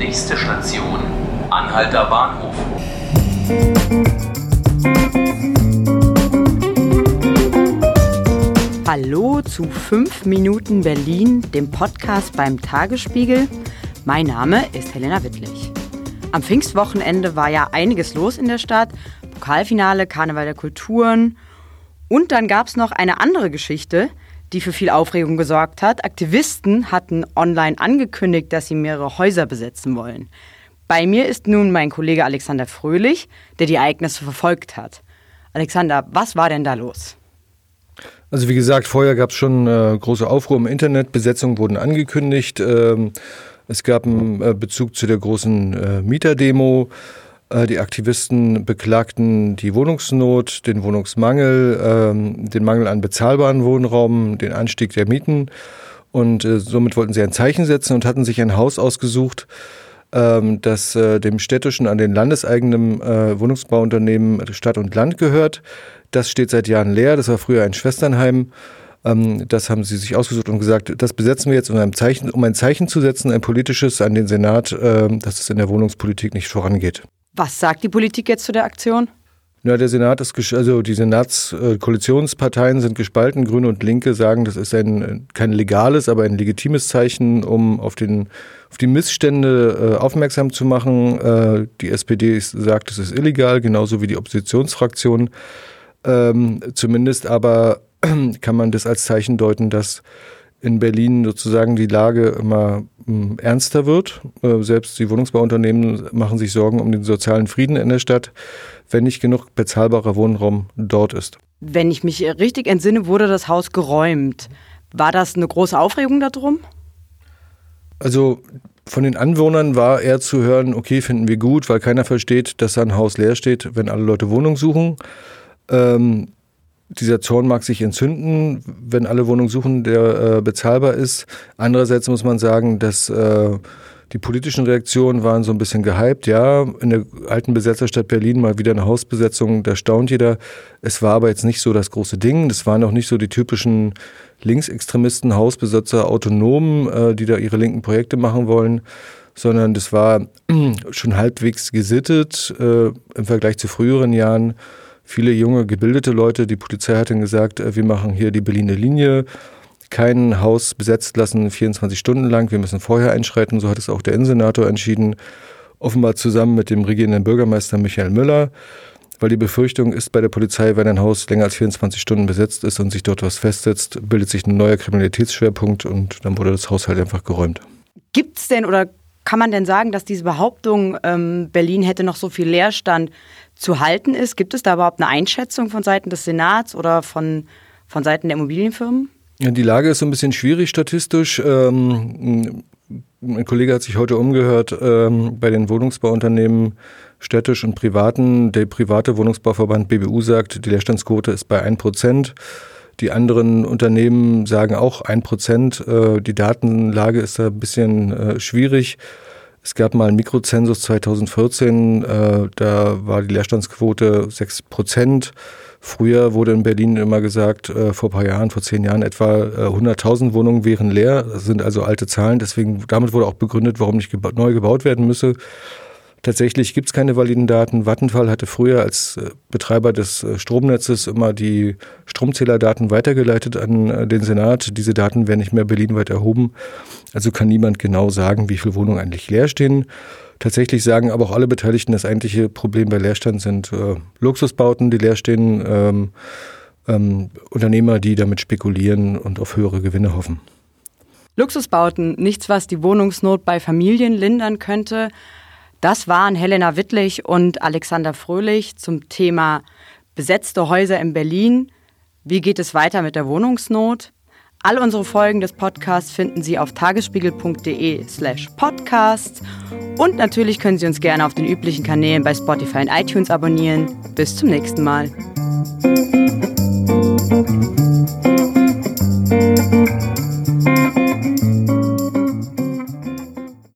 Nächste Station, Anhalter Bahnhof. Hallo zu 5 Minuten Berlin, dem Podcast beim Tagesspiegel. Mein Name ist Helena Wittlich. Am Pfingstwochenende war ja einiges los in der Stadt. Pokalfinale, Karneval der Kulturen. Und dann gab es noch eine andere Geschichte, die für viel Aufregung gesorgt hat. Aktivisten hatten online angekündigt, dass sie mehrere Häuser besetzen wollen. Bei mir ist nun mein Kollege Alexander Fröhlich, der die Ereignisse verfolgt hat. Alexander, was war denn da los? Also wie gesagt, vorher gab es schon äh, große Aufruhr im Internet, Besetzungen wurden angekündigt, ähm, es gab einen äh, Bezug zu der großen äh, Mieterdemo, die Aktivisten beklagten die Wohnungsnot, den Wohnungsmangel, ähm, den Mangel an bezahlbaren Wohnraum, den Anstieg der Mieten und äh, somit wollten sie ein Zeichen setzen und hatten sich ein Haus ausgesucht, ähm, das äh, dem städtischen an den landeseigenen Wohnungsbauunternehmen Stadt und Land gehört. Das steht seit Jahren leer. Das war früher ein Schwesternheim. Ähm, das haben sie sich ausgesucht und gesagt, das besetzen wir jetzt, um ein Zeichen, um ein Zeichen zu setzen, ein politisches an den Senat, dass es in der Wohnungspolitik nicht vorangeht. Was sagt die Politik jetzt zu der Aktion? Ja, der Senat ist, also die Senatskoalitionsparteien sind gespalten. Grüne und Linke sagen, das ist ein, kein legales, aber ein legitimes Zeichen, um auf, den, auf die Missstände äh, aufmerksam zu machen. Äh, die SPD sagt, es ist illegal, genauso wie die Oppositionsfraktion. Ähm, zumindest aber kann man das als Zeichen deuten, dass in Berlin sozusagen die Lage immer hm, ernster wird. Äh, selbst die Wohnungsbauunternehmen machen sich Sorgen um den sozialen Frieden in der Stadt, wenn nicht genug bezahlbarer Wohnraum dort ist. Wenn ich mich richtig entsinne, wurde das Haus geräumt. War das eine große Aufregung darum? Also von den Anwohnern war eher zu hören, okay, finden wir gut, weil keiner versteht, dass ein Haus leer steht, wenn alle Leute Wohnung suchen. Ähm, dieser Zorn mag sich entzünden, wenn alle Wohnungen suchen, der äh, bezahlbar ist. Andererseits muss man sagen, dass äh, die politischen Reaktionen waren so ein bisschen gehypt. Ja, in der alten Besetzerstadt Berlin mal wieder eine Hausbesetzung, da staunt jeder. Es war aber jetzt nicht so das große Ding. Das waren auch nicht so die typischen Linksextremisten, Hausbesetzer, Autonomen, äh, die da ihre linken Projekte machen wollen, sondern das war schon halbwegs gesittet äh, im Vergleich zu früheren Jahren viele junge, gebildete Leute. Die Polizei hat dann gesagt, äh, wir machen hier die Berliner Linie, kein Haus besetzt lassen 24 Stunden lang, wir müssen vorher einschreiten. So hat es auch der Innensenator entschieden, offenbar zusammen mit dem regierenden Bürgermeister Michael Müller, weil die Befürchtung ist bei der Polizei, wenn ein Haus länger als 24 Stunden besetzt ist und sich dort was festsetzt, bildet sich ein neuer Kriminalitätsschwerpunkt und dann wurde das Haus halt einfach geräumt. Gibt es denn oder kann man denn sagen, dass diese Behauptung, ähm, Berlin hätte noch so viel Leerstand, zu halten ist? Gibt es da überhaupt eine Einschätzung von Seiten des Senats oder von, von Seiten der Immobilienfirmen? Die Lage ist so ein bisschen schwierig statistisch. Ähm, mein Kollege hat sich heute umgehört ähm, bei den Wohnungsbauunternehmen städtisch und privaten. Der private Wohnungsbauverband BBU sagt, die Leerstandsquote ist bei 1 Prozent. Die anderen Unternehmen sagen auch 1 Prozent. Äh, die Datenlage ist da ein bisschen äh, schwierig. Es gab mal einen Mikrozensus 2014, äh, da war die Leerstandsquote 6 Prozent. Früher wurde in Berlin immer gesagt, äh, vor ein paar Jahren, vor zehn Jahren etwa äh, 100.000 Wohnungen wären leer. Das sind also alte Zahlen. Deswegen, damit wurde auch begründet, warum nicht geba neu gebaut werden müsse. Tatsächlich gibt es keine validen Daten. Vattenfall hatte früher als äh, Betreiber des äh, Stromnetzes immer die Stromzählerdaten weitergeleitet an äh, den Senat. Diese Daten werden nicht mehr berlinweit erhoben. Also kann niemand genau sagen, wie viele Wohnungen eigentlich leer stehen. Tatsächlich sagen aber auch alle Beteiligten, das eigentliche Problem bei Leerstand sind äh, Luxusbauten, die leer stehen, ähm, ähm, Unternehmer, die damit spekulieren und auf höhere Gewinne hoffen. Luxusbauten, nichts, was die Wohnungsnot bei Familien lindern könnte. Das waren Helena Wittlich und Alexander Fröhlich zum Thema besetzte Häuser in Berlin. Wie geht es weiter mit der Wohnungsnot? All unsere Folgen des Podcasts finden Sie auf tagesspiegel.de slash podcasts und natürlich können Sie uns gerne auf den üblichen Kanälen bei Spotify und iTunes abonnieren. Bis zum nächsten Mal.